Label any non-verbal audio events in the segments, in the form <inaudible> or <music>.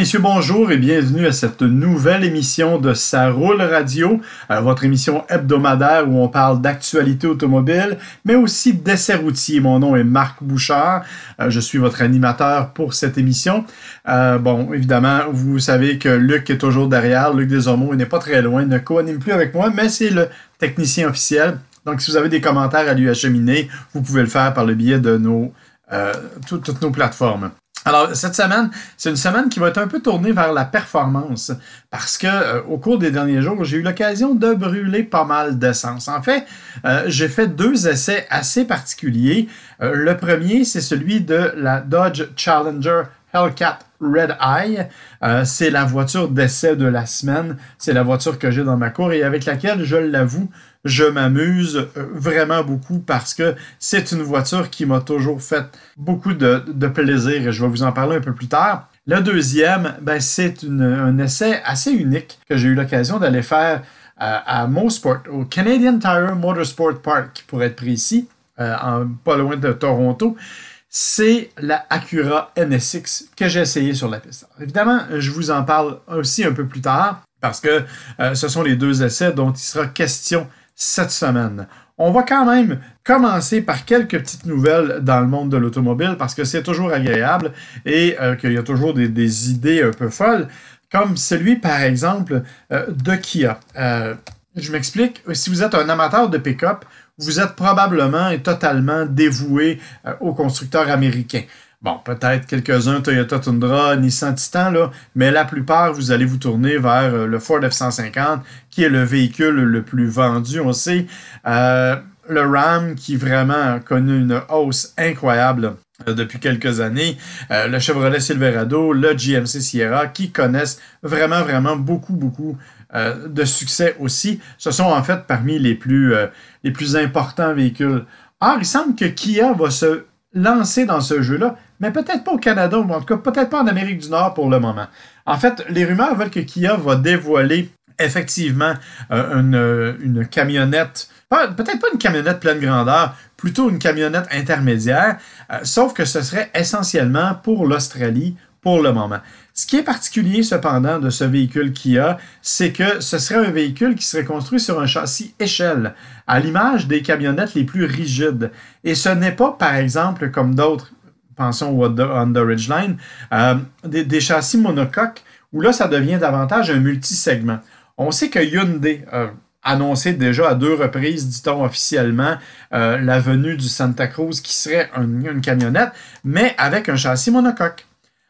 Messieurs, bonjour et bienvenue à cette nouvelle émission de Ça roule radio, euh, votre émission hebdomadaire où on parle d'actualité automobile, mais aussi d'essais routiers. Mon nom est Marc Bouchard, euh, je suis votre animateur pour cette émission. Euh, bon, évidemment, vous savez que Luc est toujours derrière, Luc Desormeaux, il n'est pas très loin, il ne co-anime plus avec moi, mais c'est le technicien officiel. Donc, si vous avez des commentaires à lui acheminer, vous pouvez le faire par le biais de toutes nos plateformes. Alors, cette semaine, c'est une semaine qui va être un peu tournée vers la performance parce que euh, au cours des derniers jours, j'ai eu l'occasion de brûler pas mal d'essence. En fait, euh, j'ai fait deux essais assez particuliers. Euh, le premier, c'est celui de la Dodge Challenger Hellcat Red Eye. c'est la voiture d'essai de la semaine. C'est la voiture que j'ai dans ma cour et avec laquelle, je l'avoue, je m'amuse euh, vraiment beaucoup parce que c'est une voiture qui m'a toujours fait beaucoup de, plaisir et je vais vous en parler un peu plus tard. Le deuxième, ben, c'est un essai assez unique que j'ai eu l'occasion d'aller faire à, à Mosport, au Canadian Tire Motorsport Park, pour être précis, euh, pas loin de Toronto. C'est la Acura NSX que j'ai essayé sur la piste. évidemment, je vous en parle aussi un peu plus tard parce que euh, ce sont les deux essais dont il sera question cette semaine. On va quand même commencer par quelques petites nouvelles dans le monde de l'automobile parce que c'est toujours agréable et euh, qu'il y a toujours des, idées un peu folles, comme celui par exemple euh, de Kia. Euh, je m'explique, si vous êtes un amateur de pick-up, vous êtes probablement et totalement dévoué aux constructeurs américains. Bon, peut-être quelques-uns Toyota Tundra, Nissan Titan, là, mais la plupart, vous allez vous tourner vers euh, le Ford F-150, qui est le véhicule le plus vendu, on sait. Euh, le Ram, qui vraiment a connu une hausse incroyable euh, depuis quelques années, le Chevrolet Silverado, le GMC Sierra, qui connaissent vraiment, vraiment beaucoup, beaucoup de succès aussi. Ce sont en fait parmi les plus, les plus importants véhicules. Or, il semble que Kia va se lancer dans ce jeu-là, mais peut-être pas au Canada, ou en tout cas peut-être pas en Amérique du Nord pour le moment. En fait, les rumeurs veulent que Kia va dévoiler effectivement euh, une, camionnette, peut-être pas une camionnette pleine grandeur, plutôt une camionnette intermédiaire, euh, sauf que ce serait essentiellement pour l'Australie pour le moment. Ce qui est particulier cependant de ce véhicule Kia, c'est que ce serait un véhicule qui serait construit sur un châssis échelle, à l'image des camionnettes les plus rigides. Et ce n'est pas, par exemple, comme d'autres, pensons au Honda Ridgeline, euh, des, châssis monocoques, où là, ça devient davantage un multisegment. On sait que Hyundai a annoncé déjà à deux reprises, dit-on officiellement, euh, la venue du Santa Cruz qui serait une camionnette, mais avec un châssis monocoque.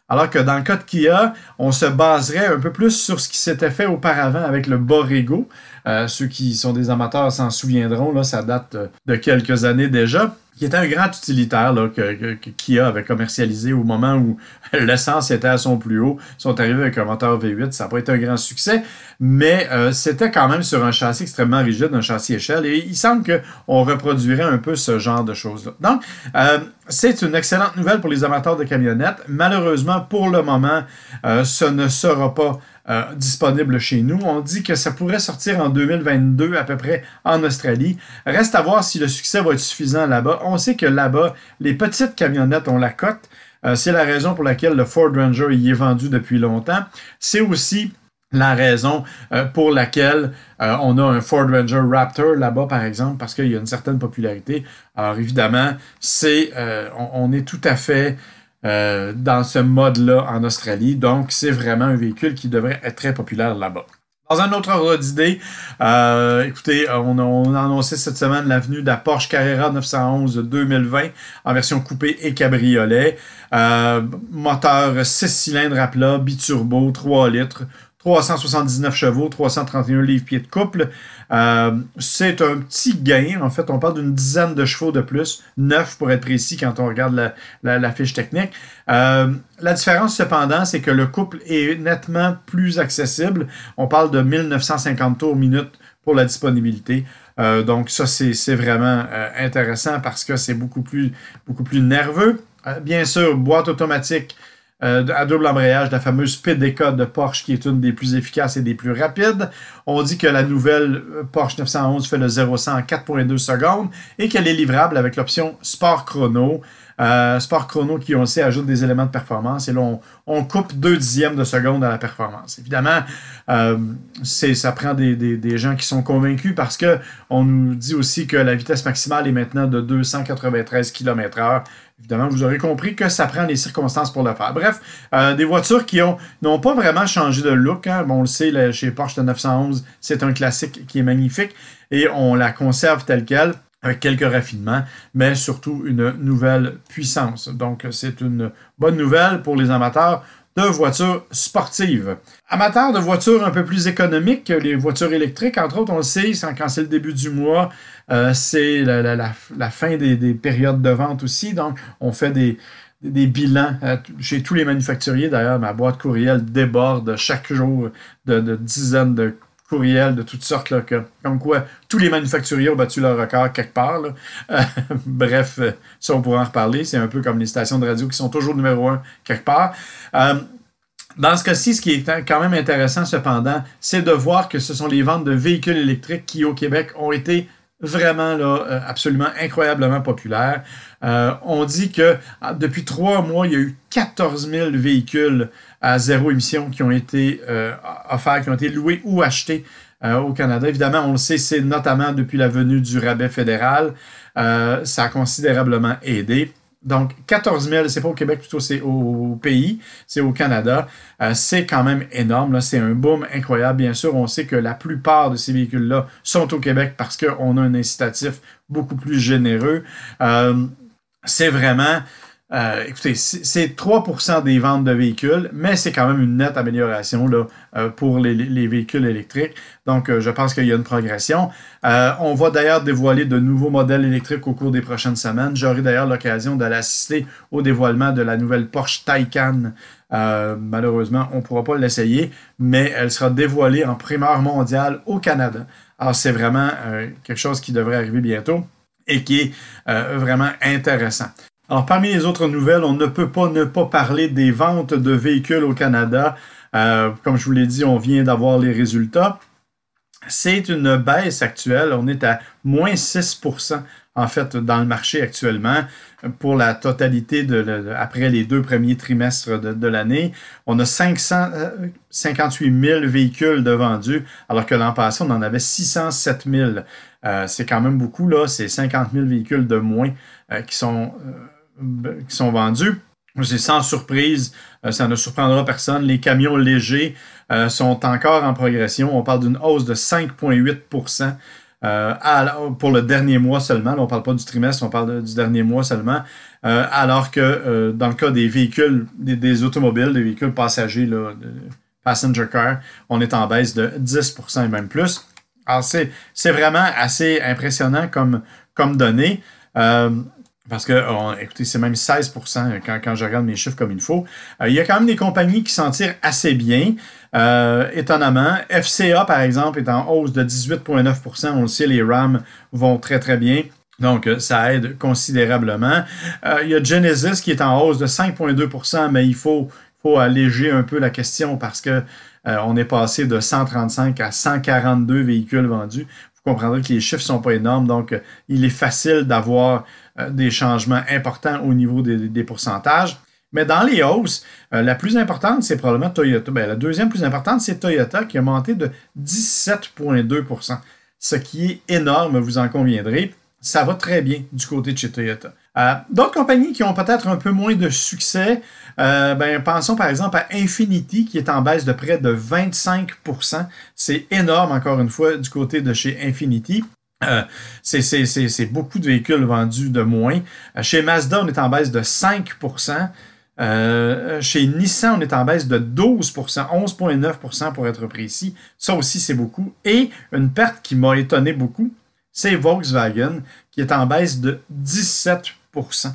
Alors que dans le cas de Kia, on se baserait un peu plus sur ce qui s'était fait auparavant avec le Borrego. Euh, ceux qui sont des amateurs s'en souviendront, là, ça date de quelques années déjà qui était un grand utilitaire que, Kia avait commercialisé au moment où <laughs> l'essence était à son plus haut. Ils sont arrivés avec un moteur V8, ça n'a pas été un grand succès, mais euh, c'était quand même sur un châssis extrêmement rigide, un châssis échelle, et il semble qu'on reproduirait un peu ce genre de choses-là. Donc, euh, c'est une excellente nouvelle pour les amateurs de camionnettes. Malheureusement, pour le moment, euh, ce ne sera pas euh, disponible chez nous. On dit que ça pourrait sortir en 2022 à peu près en Australie. Reste à voir si le succès va être suffisant là-bas. On sait que là-bas, les petites camionnettes ont la cote. Euh, c'est la raison pour laquelle le Ford Ranger y est vendu depuis longtemps. C'est aussi la raison euh, pour laquelle on a un Ford Ranger Raptor là-bas, par exemple, parce qu'il y a une certaine popularité. Alors évidemment, c'est, on, est tout à fait euh, dans ce mode-là en Australie. Donc, c'est vraiment un véhicule qui devrait être très populaire là-bas. Dans un autre ordre d'idée, euh, écoutez, on a, annoncé cette semaine l'avenue de la Porsche Carrera 911 2020 en version coupée et cabriolet. Euh, moteur 6 cylindres à plat, biturbo, 3 litres, 379 chevaux, 331 livres-pieds de couple. Euh, c'est un petit gain. En fait, on parle d'une dizaine de chevaux de plus, 9 pour être précis quand on regarde la, fiche technique. Euh, la différence, cependant, c'est que le couple est nettement plus accessible. On parle de 1950 tours minute pour la disponibilité. Euh, donc, ça, c'est vraiment intéressant parce que c'est beaucoup plus, beaucoup plus nerveux. bien sûr, boîte automatique euh, à double embrayage, la fameuse PDK de Porsche qui est une des plus efficaces et des plus rapides. On dit que la nouvelle euh, Porsche 911 fait le 0 100 en 4.2 secondes et qu'elle est livrable avec l'option Sport Chrono. Euh, Sport Chrono, qui on sait, ajoute des éléments de performance. Et là, on, coupe deux dixièmes de seconde à la performance. Évidemment, ça prend des, des, gens qui sont convaincus parce que on nous dit aussi que la vitesse maximale est maintenant de 293 km/h. Évidemment, vous aurez compris que ça prend les circonstances pour le faire. Bref, euh, des voitures qui n'ont pas vraiment changé de look. Hein. Bon, on le sait, chez Porsche 911, c'est un classique qui est magnifique et on la conserve telle qu'elle avec quelques raffinements, mais surtout une nouvelle puissance. Donc, c'est une bonne nouvelle pour les amateurs de voitures sportives. Amateurs de voitures un peu plus économiques, les voitures électriques, entre autres, on le sait, quand c'est le début du mois, euh, c'est la, fin des, périodes de vente aussi. Donc, on fait des, bilans euh, chez tous les manufacturiers. D'ailleurs, ma boîte courriel déborde chaque jour de, de dizaines de courriels de toutes sortes, là, que, comme quoi tous les manufacturiers ont battu leur record quelque part. Euh, <laughs> bref, euh, ça, on pourra en reparler. C'est un peu comme les stations de radio qui sont toujours numéro un quelque part. Euh, dans ce cas-ci, ce qui est quand même intéressant cependant, c'est de voir que ce sont les ventes de véhicules électriques qui, au Québec, ont été vraiment là, absolument incroyablement populaires. on dit que ah, depuis trois mois, il y a eu 14 000 véhicules à zéro émission qui ont été euh, offerts, qui ont été loués ou achetés euh, au Canada. Évidemment, on le sait, c'est notamment depuis la venue du rabais fédéral. Euh, ça a considérablement aidé. Donc, 14 000, c'est pas au Québec, plutôt c'est au, pays, c'est au Canada. c'est quand même énorme. C'est un boom incroyable. Bien sûr, on sait que la plupart de ces véhicules-là sont au Québec parce qu'on a un incitatif beaucoup plus généreux. c'est vraiment euh, écoutez, c'est 3% des ventes de véhicules, mais c'est quand même une nette amélioration là, euh, pour les, véhicules électriques. Donc, euh, je pense qu'il y a une progression. on va d'ailleurs dévoiler de nouveaux modèles électriques au cours des prochaines semaines. J'aurai d'ailleurs l'occasion d'aller assister au dévoilement de la nouvelle Porsche Taycan. malheureusement, on ne pourra pas l'essayer, mais elle sera dévoilée en primeur mondiale au Canada. Alors, c'est vraiment quelque chose qui devrait arriver bientôt et qui est vraiment intéressant. Alors, parmi les autres nouvelles, on ne peut pas ne pas parler des ventes de véhicules au Canada. Euh, comme je vous l'ai dit, on vient d'avoir les résultats. C'est une baisse actuelle. On est à moins 6% en fait dans le marché actuellement pour la totalité de, après les deux premiers trimestres de, l'année. On a 558 000 véhicules de vendus alors que l'an passé, on en avait 607 000. Euh, c'est quand même beaucoup, là. C'est 50 000 véhicules de moins euh, qui sont qui sont vendus. C'est sans surprise, euh, ça ne surprendra personne. Les camions légers euh, sont encore en progression. On parle d'une hausse de 5,8% euh, pour le dernier mois seulement. on ne parle pas du trimestre, on parle du dernier mois seulement. alors que dans le cas des véhicules, des, automobiles, des véhicules passagers, là, passenger car, on est en baisse de 10% et même plus. Alors, c'est vraiment assez impressionnant comme, comme données. Parce que, écoutez, c'est même 16 quand, quand, je regarde mes chiffres comme il faut. Euh, il y a quand même des compagnies qui s'en tirent assez bien. Euh, étonnamment, FCA, par exemple, est en hausse de 18,9% On le sait, les RAM vont très, très bien. Donc, euh, ça aide considérablement. il y a Genesis qui est en hausse de 5,2% mais il faut, faut alléger un peu la question parce que on est passé de 135 à 142 véhicules vendus. Vous comprendrez que les chiffres ne sont pas énormes, donc il est facile d'avoir euh, des changements importants au niveau des, pourcentages. Mais dans les hausses, euh, la plus importante, c'est probablement Toyota. Ben, la deuxième plus importante, c'est Toyota qui a monté de 17,2% ce qui est énorme, vous en conviendrez. Ça va très bien du côté de chez Toyota. Euh, d'autres compagnies qui ont peut-être un peu moins de succès, ben, pensons par exemple à Infinity qui est en baisse de près de 25% C'est énorme encore une fois du côté de chez Infinity. Euh, c'est beaucoup de véhicules vendus de moins. Euh, chez Mazda, on est en baisse de 5% euh, Chez Nissan, on est en baisse de 12% 11,9% pour être précis. Ça aussi, c'est beaucoup. Et une perte qui m'a étonné beaucoup, c'est Volkswagen, qui est en baisse de 17%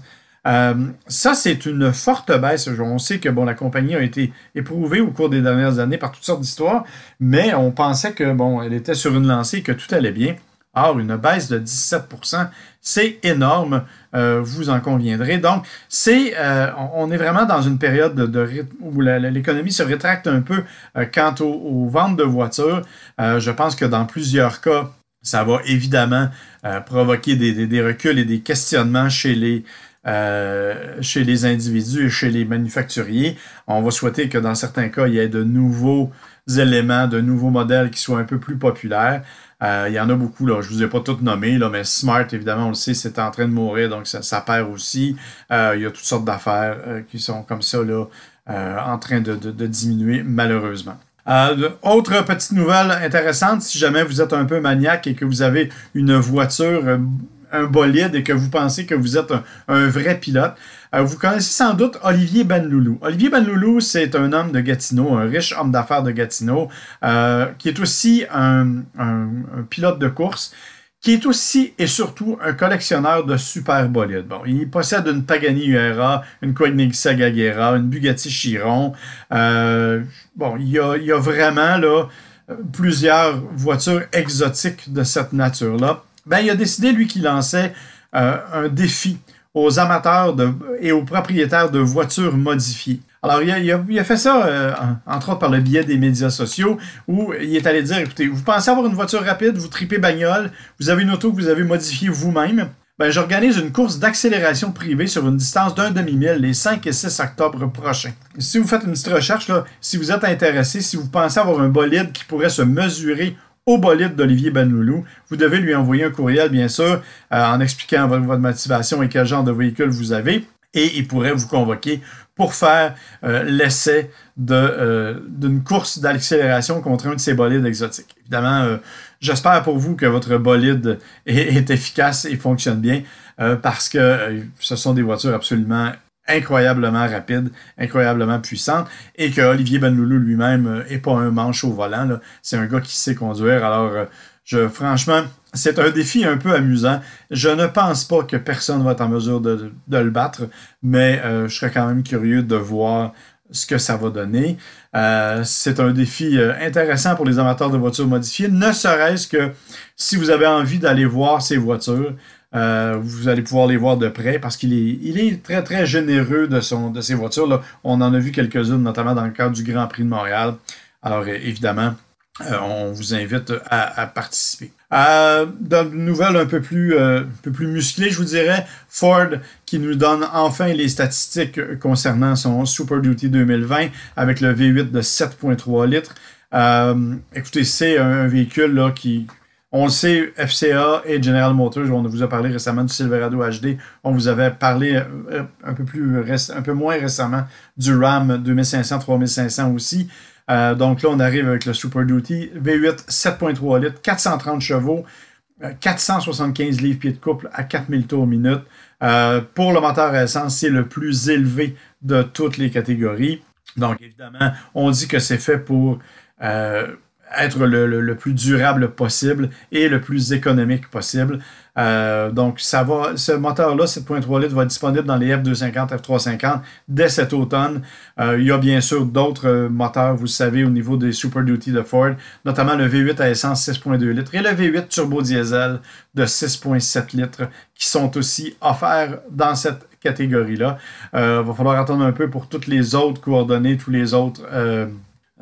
ça, c'est une forte baisse. On sait que bon, la compagnie a été éprouvée au cours des dernières années par toutes sortes d'histoires, mais on pensait que bon, elle était sur une lancée et que tout allait bien. Or, une baisse de 17% c'est énorme, euh, vous en conviendrez. Donc, c'est, euh, on est vraiment dans une période de, où l'économie se rétracte un peu euh, quant aux, ventes de voitures. je pense que dans plusieurs cas, ça va évidemment provoquer des, reculs et des questionnements chez les, chez les individus et chez les manufacturiers. On va souhaiter que dans certains cas, il y ait de nouveaux éléments, de nouveaux modèles qui soient un peu plus populaires. Il y en a beaucoup, là. je ne vous ai pas toutes nommés, là, mais Smart, évidemment, on le sait, c'est en train de mourir, donc ça, perd aussi. il y a toutes sortes d'affaires qui sont comme ça, là, en train de diminuer, malheureusement. Euh, autre petite nouvelle intéressante, si jamais vous êtes un peu maniaque et que vous avez une voiture, euh, un bolide et que vous pensez que vous êtes un, vrai pilote, euh, vous connaissez sans doute Olivier Benloulou. Olivier Benloulou, c'est un homme de Gatineau, un riche homme d'affaires de Gatineau, qui est aussi un, pilote de course qui est aussi et surtout un collectionneur de super bolides. Bon, il possède une Pagani Huayra, une Koenigsegg Agera, une Bugatti Chiron. Euh, bon, il y, a, il y a vraiment là, plusieurs voitures exotiques de cette nature-là. Ben, il a décidé, lui, qu'il lançait euh, un défi aux amateurs et aux propriétaires de voitures modifiées. Alors, il a, fait ça, euh, entre autres par le biais des médias sociaux, où il est allé dire, écoutez, vous pensez avoir une voiture rapide, vous tripez bagnole, vous avez une auto que vous avez modifiée vous-même, ben, j'organise une course d'accélération privée sur une distance d'un demi-mille les 5 et 6 octobre prochains. Si vous faites une petite recherche, si vous êtes intéressé, si vous pensez avoir un bolide qui pourrait se mesurer au bolide d'Olivier Benloulou, vous devez lui envoyer un courriel, bien sûr, euh, en expliquant votre, motivation et quel genre de véhicule vous avez et il pourrait vous convoquer pour faire euh, l'essai euh, d'une course d'accélération contre un de ces bolides exotiques. Évidemment, j'espère pour vous que votre bolide est, efficace et fonctionne bien parce que ce sont des voitures absolument incroyablement rapides, incroyablement puissantes et que Olivier Benloulou lui-même n'est pas un manche au volant. C'est un gars qui sait conduire. Alors, je, franchement, c'est un défi un peu amusant. Je ne pense pas que personne va être en mesure de, le battre, mais euh, je serais quand même curieux de voir ce que ça va donner. Euh, c'est un défi euh, intéressant pour les amateurs de voitures modifiées, ne serait-ce que si vous avez envie d'aller voir ces voitures, vous allez pouvoir les voir de près parce qu'il est, très, très généreux de, son, de ses voitures. Là. On en a vu quelques-unes, notamment dans le cadre du Grand Prix de Montréal. Alors, évidemment, on vous invite à participer. Euh, dans une nouvelle un peu plus, euh, un peu plus musclée, je vous dirais, Ford qui nous donne enfin les statistiques concernant son Super Duty 2020 avec le V8 de 7.3 litres. Euh, écoutez, c'est un véhicule là, qui, on le sait, FCA et General Motors, on vous a parlé récemment du Silverado HD. On vous avait parlé un peu, plus un peu moins récemment du Ram 2500, 3500 aussi. Euh, donc là, on arrive avec le Super Duty V8 7.3 litres, 430 chevaux, 475 euh, livres pieds de couple à 4000 tours minute. Euh, pour le moteur à essence, c'est le plus élevé de toutes les catégories. Donc évidemment, on dit que c'est fait pour être le, plus durable possible et le plus économique possible. Euh, donc, ça va, ce moteur-là, 7.3 litres, va être disponible dans les F250, F350 dès cet automne. Euh, il y a bien sûr d'autres moteurs, vous le savez, au niveau des Super Duty de Ford, notamment le V8 à essence 6.2 litres et le V8 turbo diesel de 6.7 litres qui sont aussi offerts dans cette catégorie-là. Il euh, va falloir attendre un peu pour toutes les autres coordonnées, tous les autres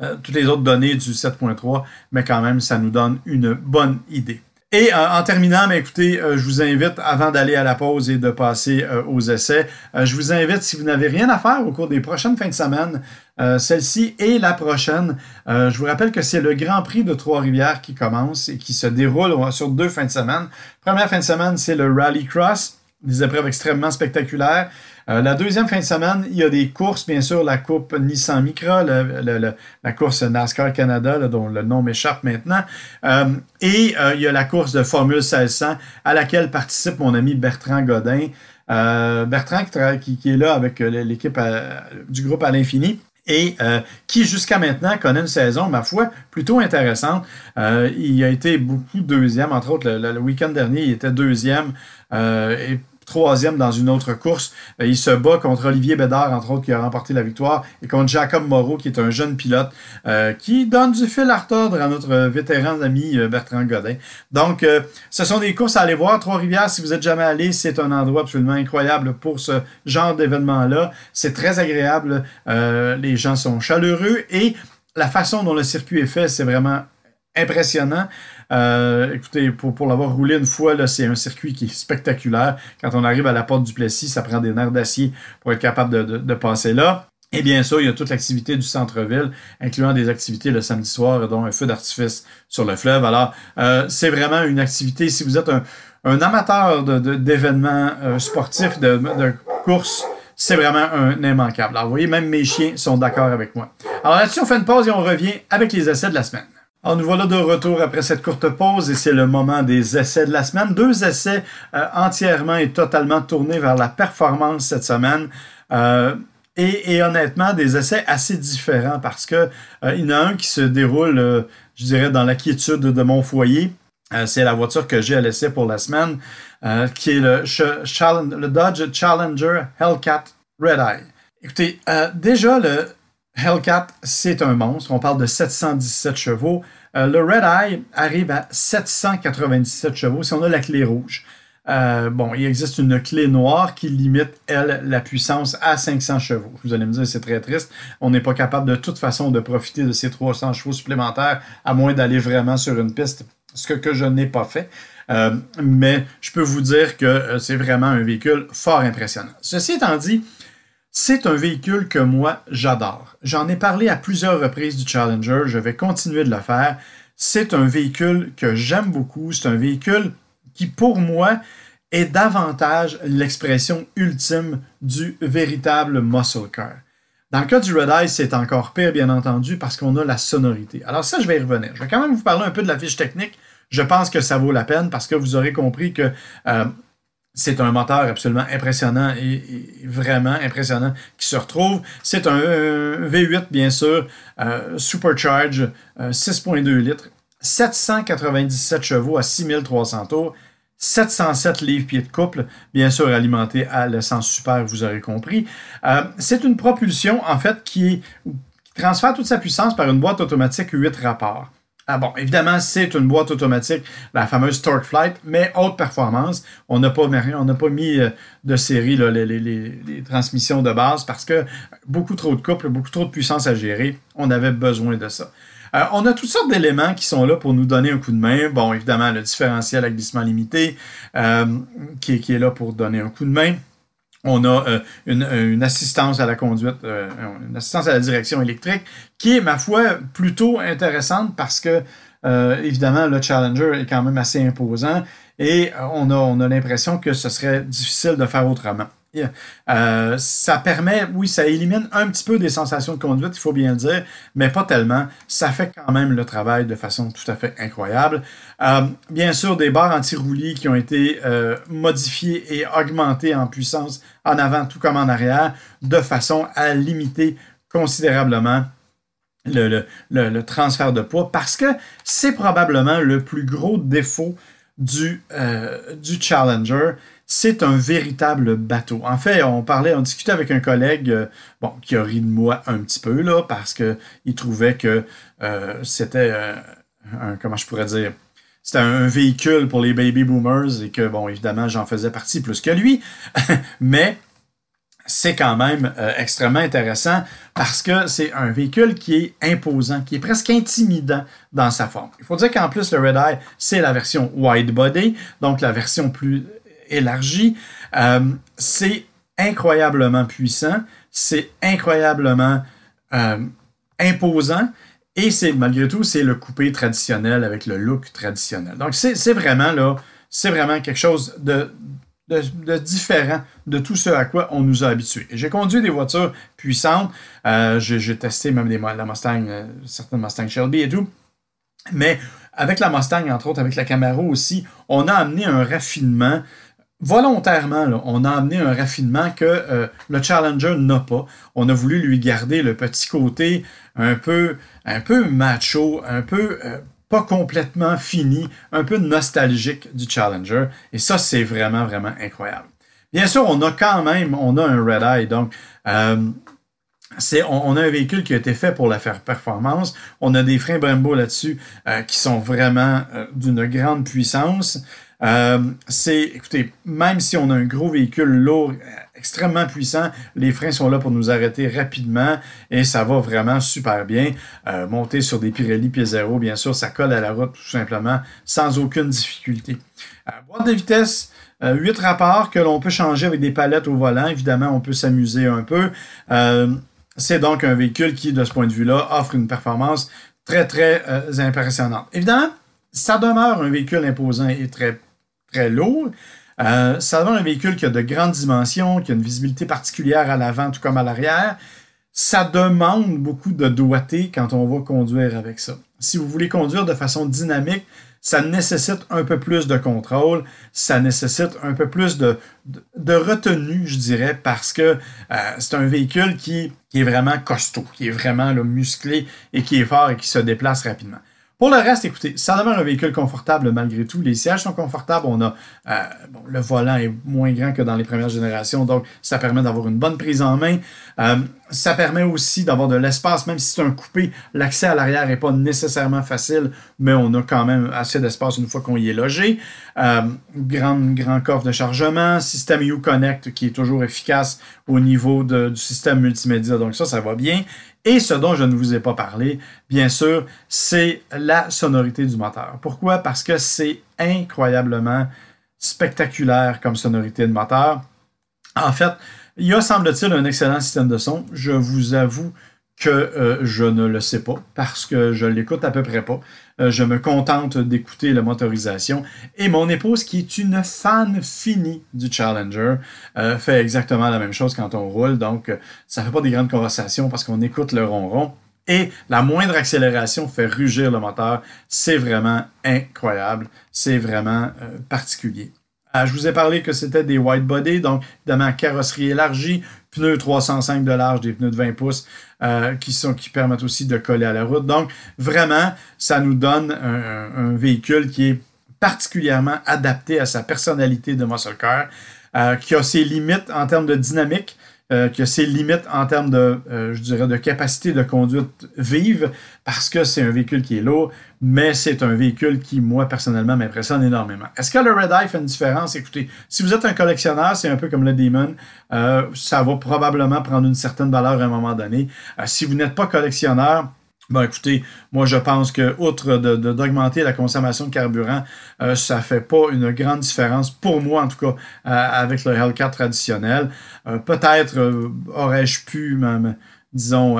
euh, toutes les autres données du 7.3, mais quand même, ça nous donne une bonne idée. Et euh, en terminant, mais écoutez, euh, je vous invite, avant d'aller à la pause et de passer aux essais, je vous invite, si vous n'avez rien à faire au cours des prochaines fins de semaine, celle-ci et la prochaine, je vous rappelle que c'est le Grand Prix de Trois-Rivières qui commence et qui se déroule sur deux fins de semaine. Première fin de semaine, c'est le Rally Cross, des épreuves extrêmement spectaculaires. Euh, la deuxième fin de semaine, il y a des courses, bien sûr, la Coupe Nissan Micra, la course NASCAR Canada, dont le nom m'échappe maintenant. Euh, et euh, il y a la course de Formule 1600 à laquelle participe mon ami Bertrand Godin. Bertrand qui, qui, est là avec l'équipe du groupe à l'infini et qui jusqu'à maintenant connaît une saison, ma foi, plutôt intéressante. il a été beaucoup deuxième, entre autres le, week-end dernier, il était deuxième. Troisième dans une autre course. Euh, il se bat contre Olivier Bédard, entre autres, qui a remporté la victoire, et contre Jacob Moreau, qui est un jeune pilote, euh, qui donne du fil à retordre à notre vétéran ami euh, Bertrand Godin. Donc, ce sont des courses à aller voir. Trois-Rivières, si vous êtes jamais allé, c'est un endroit absolument incroyable pour ce genre d'événement-là. C'est très agréable. les gens sont chaleureux et la façon dont le circuit est fait, c'est vraiment impressionnant. Euh, écoutez, pour, pour l'avoir roulé une fois, c'est un circuit qui est spectaculaire. Quand on arrive à la porte du Plessis, ça prend des nerfs d'acier pour être capable de, passer là. Et bien sûr, il y a toute l'activité du centre-ville, incluant des activités le samedi soir, dont un feu d'artifice sur le fleuve. Alors, euh, c'est vraiment une activité, si vous êtes un, amateur d'événements euh, sportifs, de, de courses, c'est vraiment un immanquable. Alors, vous voyez, même mes chiens sont d'accord avec moi. Alors là-dessus, on fait une pause et on revient avec les essais de la semaine. Alors nous voilà de retour après cette courte pause et c'est le moment des essais de la semaine. Deux essais euh, entièrement et totalement tournés vers la performance cette semaine. Euh, et, honnêtement, des essais assez différents parce que euh, il y en a un qui se déroule, je dirais, dans la quiétude de mon foyer. c'est la voiture que j'ai à l'essai pour la semaine, qui est le, le, Dodge Challenger Hellcat Red Eye. Écoutez, déjà le Hellcat, c'est un monstre. On parle de 717 chevaux. Euh, le Red Eye arrive à 797 chevaux si on a la clé rouge. Euh, bon, il existe une clé noire qui limite, elle, la puissance à 500 chevaux. Vous allez me dire, c'est très triste. On n'est pas capable de toute façon de profiter de ces 300 chevaux supplémentaires, à moins d'aller vraiment sur une piste, ce que, je n'ai pas fait. Euh, mais je peux vous dire que c'est vraiment un véhicule fort impressionnant. Ceci étant dit, c'est un véhicule que moi, j'adore. J'en ai parlé à plusieurs reprises du Challenger, je vais continuer de le faire. C'est un véhicule que j'aime beaucoup, c'est un véhicule qui, pour moi, est davantage l'expression ultime du véritable muscle car. Dans le cas du Red Eye, c'est encore pire, bien entendu, parce qu'on a la sonorité. Alors ça, je vais y revenir. Je vais quand même vous parler un peu de la fiche technique. Je pense que ça vaut la peine parce que vous aurez compris que euh, c'est un moteur absolument impressionnant et, vraiment impressionnant qui se retrouve. C'est un, V8, bien sûr, euh, Supercharge, 6.2 euh, litres, 797 chevaux à 6300 tours, 707 livres-pieds de couple, bien sûr alimenté à l'essence super, vous aurez compris. Euh, c'est une propulsion, en fait, qui, qui transfère toute sa puissance par une boîte automatique 8 rapports. Ah bon, évidemment, c'est une boîte automatique, la fameuse Torque Flight, mais haute performance. On n'a pas, pas mis euh, de série les, transmissions de base parce que beaucoup trop de couple, beaucoup trop de puissance à gérer. On avait besoin de ça. Euh, on a toutes sortes d'éléments qui sont là pour nous donner un coup de main. Bon, évidemment, le différentiel à glissement limité euh, qui est là pour donner un coup de main. On a euh, une, assistance à la conduite, euh, une assistance à la direction électrique, qui est, ma foi, plutôt intéressante parce que, euh, évidemment, le Challenger est quand même assez imposant et on a, on a l'impression que ce serait difficile de faire autrement. Euh, ça permet, oui, ça élimine un petit peu des sensations de conduite, il faut bien le dire, mais pas tellement. Ça fait quand même le travail de façon tout à fait incroyable. Euh, bien sûr, des barres anti-roulis qui ont été euh, modifiées et augmentées en puissance en avant tout comme en arrière, de façon à limiter considérablement le, transfert de poids, parce que c'est probablement le plus gros défaut du, du Challenger c'est un véritable bateau. En fait, on parlait, on discutait avec un collègue, euh, bon, qui a ri de moi un petit peu, là, parce qu'il trouvait que euh, c'était euh, un, comment je pourrais dire, c'était un véhicule pour les baby boomers et que, bon, évidemment, j'en faisais partie plus que lui, <laughs> mais c'est quand même extrêmement intéressant parce que c'est un véhicule qui est imposant, qui est presque intimidant dans sa forme. Il faut dire qu'en plus, le Red Eye, c'est la version wide body, donc la version plus élargi. Euh, c'est incroyablement puissant, c'est incroyablement euh, imposant. Et c'est malgré tout, c'est le coupé traditionnel avec le look traditionnel. Donc, c'est vraiment là, c'est vraiment quelque chose de, de, différent de tout ce à quoi on nous a habitués. J'ai conduit des voitures puissantes. Euh, j'ai testé même des, la Mustang, certaines Mustang Shelby et tout. Mais avec la Mustang, entre autres, avec la Camaro aussi, on a amené un raffinement volontairement, on a amené un raffinement que euh, le Challenger n'a pas. On a voulu lui garder le petit côté un peu, un peu macho, un peu euh, pas complètement fini, un peu nostalgique du Challenger. Et ça, c'est vraiment, vraiment incroyable. Bien sûr, on a quand même, un Red Eye, donc euh, on, a un véhicule qui a été fait pour la faire performance. On a des freins Brembo là-dessus qui sont vraiment d'une grande puissance. Euh, c'est, écoutez, même si on a un gros véhicule lourd, extrêmement puissant, les freins sont là pour nous arrêter rapidement et ça va vraiment super bien. monter sur des Pirelli pied zéro, bien sûr, ça colle à la route tout simplement sans aucune difficulté. boîte de vitesse, 8 rapports que l'on peut changer avec des palettes au volant. Évidemment, on peut s'amuser un peu. C'est donc un véhicule qui, de ce point de vue-là, offre une performance très, très euh, impressionnante. Évidemment, ça demeure un véhicule imposant et très, très lourd. Euh, ça demeure un véhicule qui a de grandes dimensions, qui a une visibilité particulière à l'avant tout comme à l'arrière. Ça demande beaucoup de doigté quand on va conduire avec ça. Si vous voulez conduire de façon dynamique, ça nécessite un peu plus de contrôle, ça nécessite un peu plus de, de, retenue, je dirais, parce que euh, c'est un véhicule qui, qui, est vraiment costaud, qui est vraiment musclé et qui est fort et qui se déplace rapidement. Pour le reste, écoutez, ça demeure un véhicule confortable malgré tout. Les sièges sont confortables. On a euh, le volant est moins grand que dans les premières générations, donc ça permet d'avoir une bonne prise en main. Euh, ça permet aussi d'avoir de l'espace, même si c'est un coupé. L'accès à l'arrière n'est pas nécessairement facile, mais on a quand même assez d'espace une fois qu'on y est logé. Euh, grand, grand coffre de chargement, système Uconnect qui est toujours efficace au niveau du système multimédia, donc ça, ça va bien. Et ce dont je ne vous ai pas parlé, bien sûr, c'est la sonorité du moteur. Pourquoi? Parce que c'est incroyablement spectaculaire comme sonorité de moteur. En fait, il y a, semble-t-il, un excellent système de son. Je vous avoue que euh, je ne le sais pas parce que je l'écoute à peu près pas. Euh, je me contente d'écouter la motorisation. Et mon épouse, qui est une fan finie du Challenger, euh, fait exactement la même chose quand on roule. Donc, ça ne fait pas des grandes conversations parce qu'on écoute le ronron. Et la moindre accélération fait rugir le moteur. C'est vraiment incroyable. C'est vraiment particulier. Je vous ai parlé que c'était des white body, donc évidemment carrosserie élargie, pneus 305 de large, des pneus de 20 pouces euh, qui permettent aussi de coller à la route. Donc, vraiment, ça nous donne un, véhicule qui est particulièrement adapté à sa personnalité de muscle car, euh, qui a ses limites en termes de dynamique, euh, qui a ses limites en termes de, je dirais, de capacité de conduite vive, parce que c'est un véhicule qui est lourd, mais c'est un véhicule qui, moi, personnellement, m'impressionne énormément. Est-ce que le Red Eye fait une différence? Écoutez, si vous êtes un collectionneur, c'est un peu comme le Demon, euh, ça va probablement prendre une certaine valeur à un moment donné. Euh, si vous n'êtes pas collectionneur, Bon, écoutez, moi je pense que, outre d'augmenter de, la consommation de carburant, euh, ça ne fait pas une grande différence, pour moi en tout cas, avec le Hellcat traditionnel. Peut-être aurais-je pu, même, disons,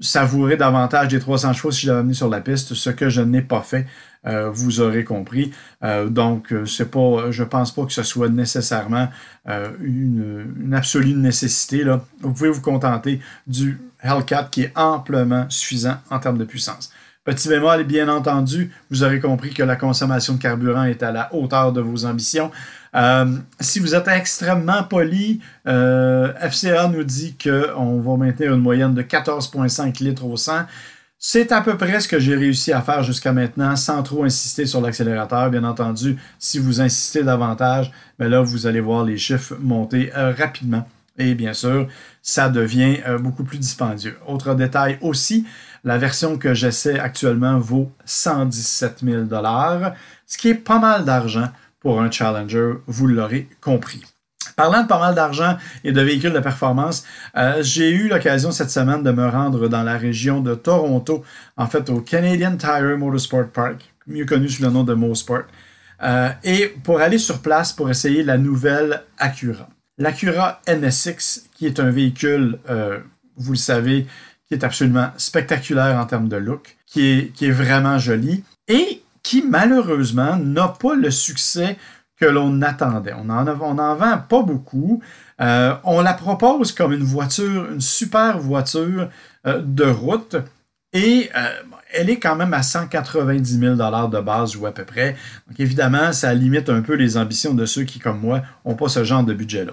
savourer davantage des 300 chevaux si je l'avais amené sur la piste, ce que je n'ai pas fait. Euh, vous aurez compris. Euh, donc, euh, c'est pas, je pense pas que ce soit nécessairement une, absolue nécessité. Là. Vous pouvez vous contenter du Hellcat qui est amplement suffisant en termes de puissance. Petit bémol, bien entendu, vous aurez compris que la consommation de carburant est à la hauteur de vos ambitions. Si vous êtes extrêmement poli, FCA nous dit qu'on va maintenir une moyenne de 14,5 litres au 100. C'est à peu près ce que j'ai réussi à faire jusqu'à maintenant sans trop insister sur l'accélérateur. Bien entendu, si vous insistez davantage, ben là, vous allez voir les chiffres monter euh, rapidement. Et bien sûr, ça devient beaucoup plus dispendieux. Autre détail aussi, la version que j'essaie actuellement vaut 117 000 ce qui est pas mal d'argent pour un Challenger, vous l'aurez compris. Parlant de pas mal d'argent et de véhicules de performance, euh, j'ai eu l'occasion cette semaine de me rendre dans la région de Toronto, en fait au Canadian Tire Motorsport Park, mieux connu sous le nom de MoSport, euh, et pour aller sur place pour essayer la nouvelle Acura. L'Acura NSX, qui est un véhicule, euh, vous le savez, qui est absolument spectaculaire en termes de look, qui est, qui est vraiment joli, et qui malheureusement n'a pas le succès que l'on attendait. On en, vend pas beaucoup. Euh, on la propose comme une voiture, une super voiture euh, de route. Et euh, elle est quand même à 190 000 de base ou à peu près. Donc évidemment, ça limite un peu les ambitions de ceux qui, comme moi, n'ont pas ce genre de budget-là.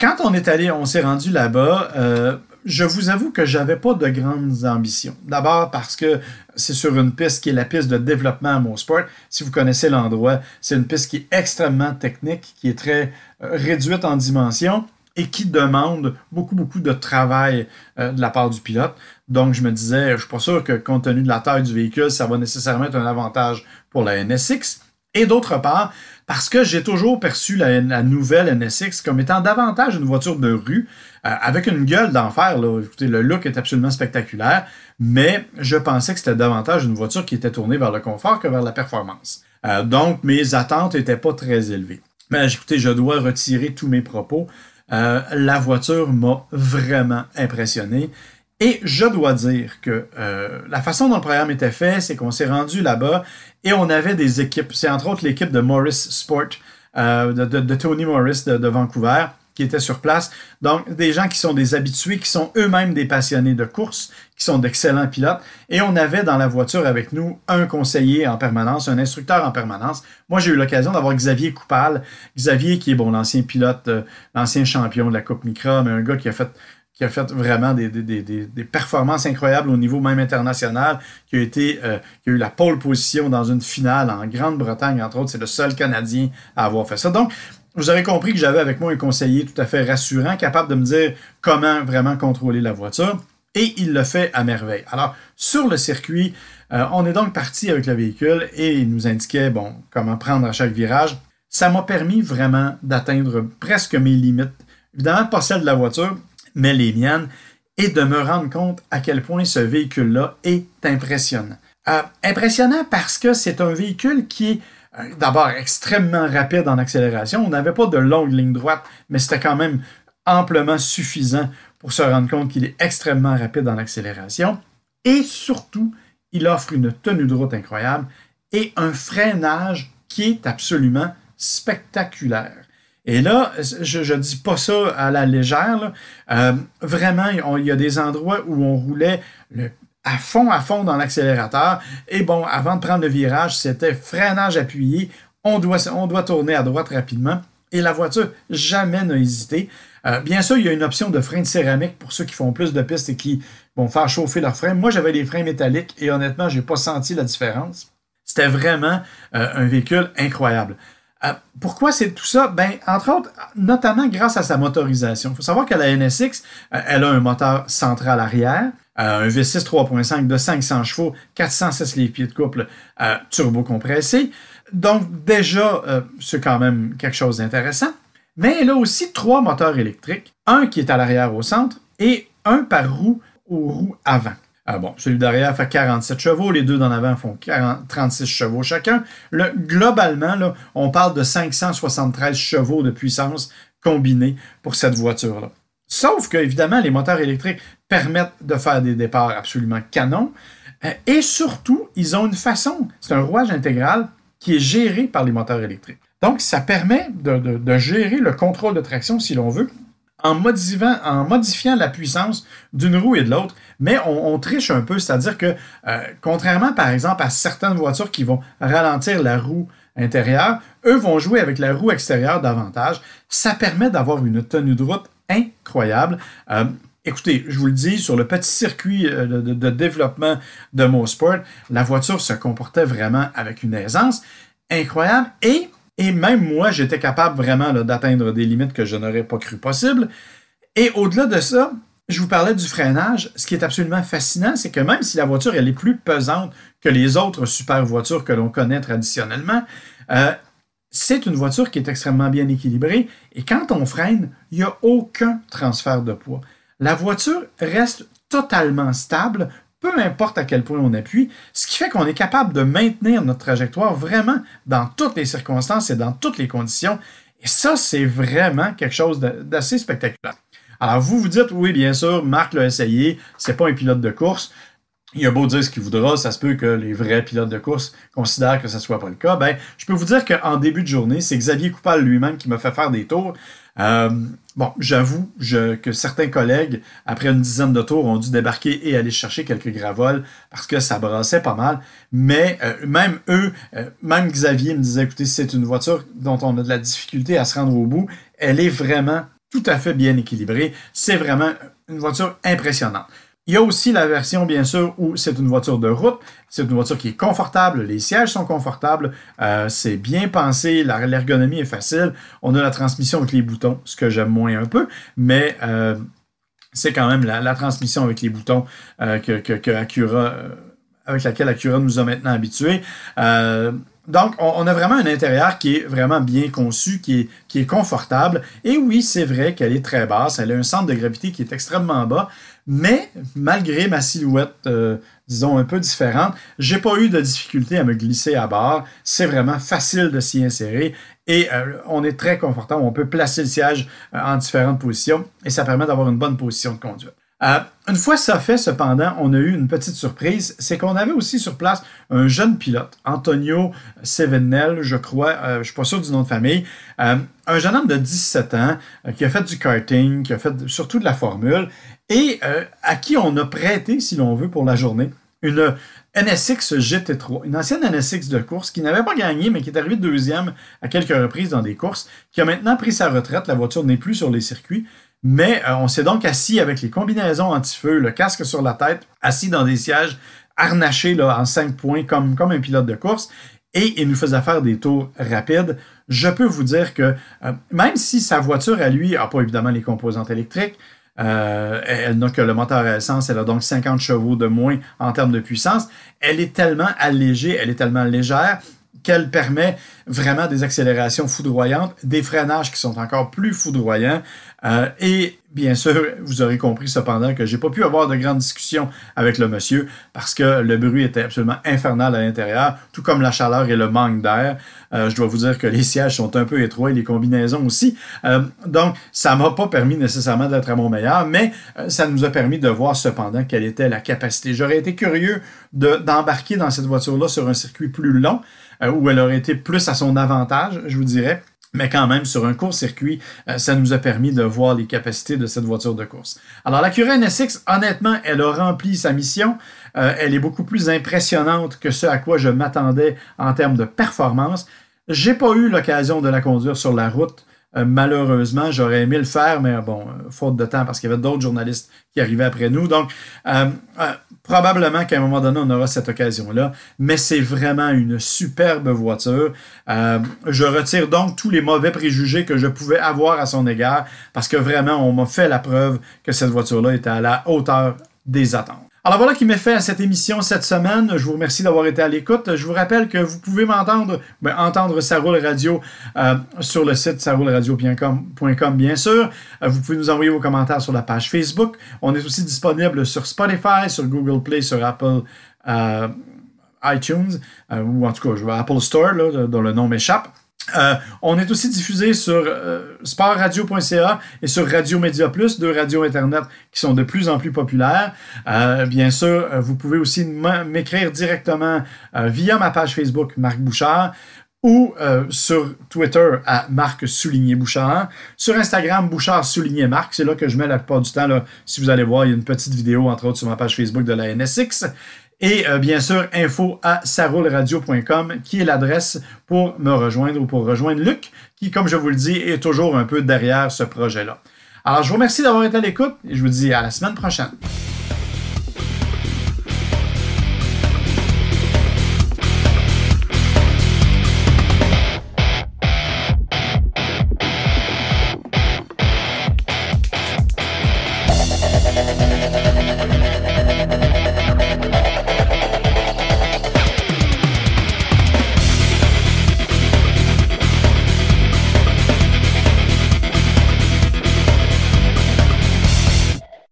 quand on est allé, on s'est rendu là-bas, je vous avoue que j'avais pas de grandes ambitions. D'abord parce que c'est sur une piste qui est la piste de développement à mon sport. Si vous connaissez l'endroit, c'est une piste qui est extrêmement technique, qui est très euh, réduite en dimension. et qui demande beaucoup, beaucoup de travail euh, de la part du pilote. Donc, je me disais, je suis pas sûr que compte tenu de la taille du véhicule, ça va nécessairement être un avantage pour la NSX. Et d'autre part, parce que j'ai toujours perçu la, nouvelle NSX comme étant davantage une voiture de rue, euh, avec une gueule d'enfer. Écoutez, le look est absolument spectaculaire, mais je pensais que c'était davantage une voiture qui était tournée vers le confort que vers la performance. Euh, donc, mes attentes n'étaient pas très élevées. Mais écoutez, je dois retirer tous mes propos. Euh, la voiture m'a vraiment impressionné. Et je dois dire que euh, la façon dont le programme était fait, c'est qu'on s'est rendu là-bas et on avait des équipes. C'est entre autres l'équipe de Morris Sport, euh, de, Tony Morris de, Vancouver, qui était sur place. Donc, des gens qui sont des habitués, qui sont eux-mêmes des passionnés de course, qui sont d'excellents pilotes. Et on avait dans la voiture avec nous un conseiller en permanence, un instructeur en permanence. Moi, j'ai eu l'occasion d'avoir Xavier Coupal. Xavier, qui est bon, l'ancien pilote, euh, l'ancien champion de la Coupe Micra, mais un gars qui a fait qui a fait vraiment des, des, performances incroyables au niveau même international, qui a, été, euh, qui a eu la pole position dans une finale en Grande-Bretagne, entre autres. C'est le seul Canadien à avoir fait ça. Donc, vous avez compris que j'avais avec moi un conseiller tout à fait rassurant, capable de me dire comment vraiment contrôler la voiture. Et il le fait à merveille. Alors, sur le circuit, euh, on est donc parti avec le véhicule et il nous indiquait, bon, comment prendre à chaque virage. Ça m'a permis vraiment d'atteindre presque mes limites. Évidemment, pas celle de la voiture, mais les miennes, et de me rendre compte à quel point ce véhicule-là est impressionnant. Euh, impressionnant parce que c'est un véhicule qui est euh, d'abord extrêmement rapide en accélération. On n'avait pas de longue ligne droite, mais c'était quand même amplement suffisant pour se rendre compte qu'il est extrêmement rapide en accélération. Et surtout, il offre une tenue de route incroyable et un freinage qui est absolument spectaculaire. Et là, je ne dis pas ça à la légère. Euh, vraiment, il y a des endroits où on roulait à fond, à fond dans l'accélérateur. Et bon, avant de prendre le virage, c'était freinage appuyé. On doit, tourner à droite rapidement. Et la voiture jamais n'a hésité. Euh, bien sûr, il y a une option de frein de céramique pour ceux qui font plus de pistes et qui vont faire chauffer leurs freins. Moi, j'avais des freins métalliques et honnêtement, je n'ai pas senti la différence. C'était vraiment euh, un véhicule incroyable. Euh, pourquoi c'est tout ça? Ben, entre autres, notamment grâce à sa motorisation. Il faut savoir que la NSX, euh, elle a un moteur central arrière, euh, un V6 3.5 de 500 chevaux, 406 livres-pieds de couple turbo compressé. Donc, déjà, c'est quand même quelque chose d'intéressant. Mais elle a aussi trois moteurs électriques, un qui est à l'arrière au centre et un par roue aux roues avant. Ah bon, celui derrière fait 47 chevaux, les deux d'en avant font 36 chevaux chacun. Le, globalement, on parle de 573 chevaux de puissance combinés pour cette voiture-là. Sauf que, évidemment, les moteurs électriques permettent de faire des départs absolument canons. Euh, et surtout, ils ont une façon, c'est un rouage intégral qui est géré par les moteurs électriques. Donc, ça permet de gérer le contrôle de traction, si l'on veut, en modifiant, la puissance d'une roue et de l'autre, mais on, triche un peu, c'est-à-dire que euh, contrairement par exemple à certaines voitures qui vont ralentir la roue intérieure, eux vont jouer avec la roue extérieure davantage. Ça permet d'avoir une tenue de route incroyable. Euh, écoutez, je vous le dis, sur le petit circuit euh, de, de développement de Mosport, la voiture se comportait vraiment avec une aisance incroyable et et même moi, j'étais capable vraiment d'atteindre des limites que je n'aurais pas cru possible. Et au-delà de ça, je vous parlais du freinage. Ce qui est absolument fascinant, c'est que même si la voiture est plus pesante que les autres super voitures que l'on connaît traditionnellement, euh, c'est une voiture qui est extrêmement bien équilibrée. Et quand on freine, il n'y a aucun transfert de poids. La voiture reste totalement stable, peu importe à quel point on appuie, ce qui fait qu'on est capable de maintenir notre trajectoire vraiment dans toutes les circonstances et dans toutes les conditions. Et ça, c'est vraiment quelque chose d'assez spectaculaire. Alors, vous vous dites, oui, bien sûr, Marc l'a essayé, c'est pas un pilote de course. Il a beau dire ce qu'il voudra, ça se peut que les vrais pilotes de course considèrent que ce ne soit pas le cas. Ben, je peux vous dire qu'en début de journée, c'est Xavier Coupal lui-même qui m'a fait faire des tours. Euh, bon, j'avoue que certains collègues, après une dizaine de tours, ont dû débarquer et aller chercher quelques gravoles parce que ça brassait pas mal. Mais euh, même eux, euh, même Xavier me disait, écoutez, c'est une voiture dont on a de la difficulté à se rendre au bout. Elle est vraiment tout à fait bien équilibrée. C'est vraiment une voiture impressionnante. Il y a aussi la version, bien sûr, où c'est une voiture de route. C'est une voiture qui est confortable, les sièges sont confortables, euh, c'est bien pensé, l'ergonomie est facile. On a la transmission avec les boutons, ce que j'aime moins un peu, mais euh, c'est quand même la, transmission avec les boutons euh, que, avec laquelle Acura nous a maintenant habitués. Donc, on, a vraiment un intérieur qui est vraiment bien conçu, qui est, qui est confortable. Et oui, c'est vrai qu'elle est très basse. Elle a un centre de gravité qui est extrêmement bas. Mais malgré ma silhouette, euh, disons, un peu différente, j'ai pas eu de difficulté à me glisser à bord. C'est vraiment facile de s'y insérer et euh, on est très confortable. On peut placer le siège euh, en différentes positions et ça permet d'avoir une bonne position de conduite. Une fois ça fait, cependant, on a eu une petite surprise, c'est qu'on avait aussi sur place un jeune pilote, Antonio Sevenel, je crois, je ne suis pas sûr du nom de famille, un jeune homme de 17 ans qui a fait du karting, qui a fait surtout de la formule, et à qui on a prêté, si l'on veut, pour la journée, une NSX GT3, une ancienne NSX de course qui n'avait pas gagné, mais qui est arrivée deuxième à quelques reprises dans des courses, qui a maintenant pris sa retraite, la voiture n'est plus sur les circuits, mais euh, on s'est donc assis avec les combinaisons anti-feu, le casque sur la tête, assis dans des sièges harnachés là, en cinq points comme, comme un pilote de course. Et il nous faisait faire des tours rapides. Je peux vous dire que euh, même si sa voiture à lui n'a pas évidemment les composantes électriques, euh, elle n'a que le moteur à essence, elle a donc 50 chevaux de moins en termes de puissance. Elle est tellement allégée, elle est tellement légère qu'elle permet vraiment des accélérations foudroyantes, des freinages qui sont encore plus foudroyants. Euh, et bien sûr, vous aurez compris cependant que j'ai pas pu avoir de grandes discussions avec le monsieur parce que le bruit était absolument infernal à l'intérieur, tout comme la chaleur et le manque d'air. Euh, je dois vous dire que les sièges sont un peu étroits et les combinaisons aussi. Euh, donc, ça m'a pas permis nécessairement d'être à mon meilleur, mais ça nous a permis de voir cependant quelle était la capacité. J'aurais été curieux d'embarquer dans cette voiture-là sur un circuit plus long. Où elle aurait été plus à son avantage, je vous dirais. Mais quand même, sur un court circuit, euh, ça nous a permis de voir les capacités de cette voiture de course. Alors, la Cura NSX, honnêtement, elle a rempli sa mission. Euh, elle est beaucoup plus impressionnante que ce à quoi je m'attendais en termes de performance. J'ai pas eu l'occasion de la conduire sur la route euh, malheureusement, j'aurais aimé le faire, mais bon, faute de temps parce qu'il y avait d'autres journalistes qui arrivaient après nous. Donc, euh, probablement qu'à un moment donné, on aura cette occasion-là. Mais c'est vraiment une superbe voiture. je retire donc tous les mauvais préjugés que je pouvais avoir à son égard parce que vraiment, on m'a fait la preuve que cette voiture-là était à la hauteur des attentes. Alors voilà qui m'est fait à cette émission cette semaine. Je vous remercie d'avoir été à l'écoute. Je vous rappelle que vous pouvez m'entendre, ben, entendre Ça Radio euh, sur le site sarouleradio.com bien sûr. Euh, vous pouvez nous envoyer vos commentaires sur la page Facebook. On est aussi disponible sur Spotify, sur Google Play, sur Apple euh, iTunes, ou en tout cas Apple Store, dont le nom m'échappe. Euh, on est aussi diffusé sur euh, sportradio.ca et sur Radio Média Plus, deux radios Internet qui sont de plus en plus populaires. Euh, bien sûr, vous pouvez aussi m'écrire directement via ma page Facebook Marc Bouchard ou sur Twitter à Marc Souligné Bouchard. Sur Instagram, Bouchard Souligné Marc. C'est là que je mets la plupart du temps. Si vous allez voir, il y a une petite vidéo, entre autres, sur ma page Facebook de la NSX. Et euh, bien sûr, info à saroulradio.com, qui est l'adresse pour me rejoindre ou pour rejoindre Luc, qui, comme je vous le dis, est toujours un peu derrière ce projet-là. Alors, je vous remercie d'avoir été à l'écoute et je vous dis à la semaine prochaine.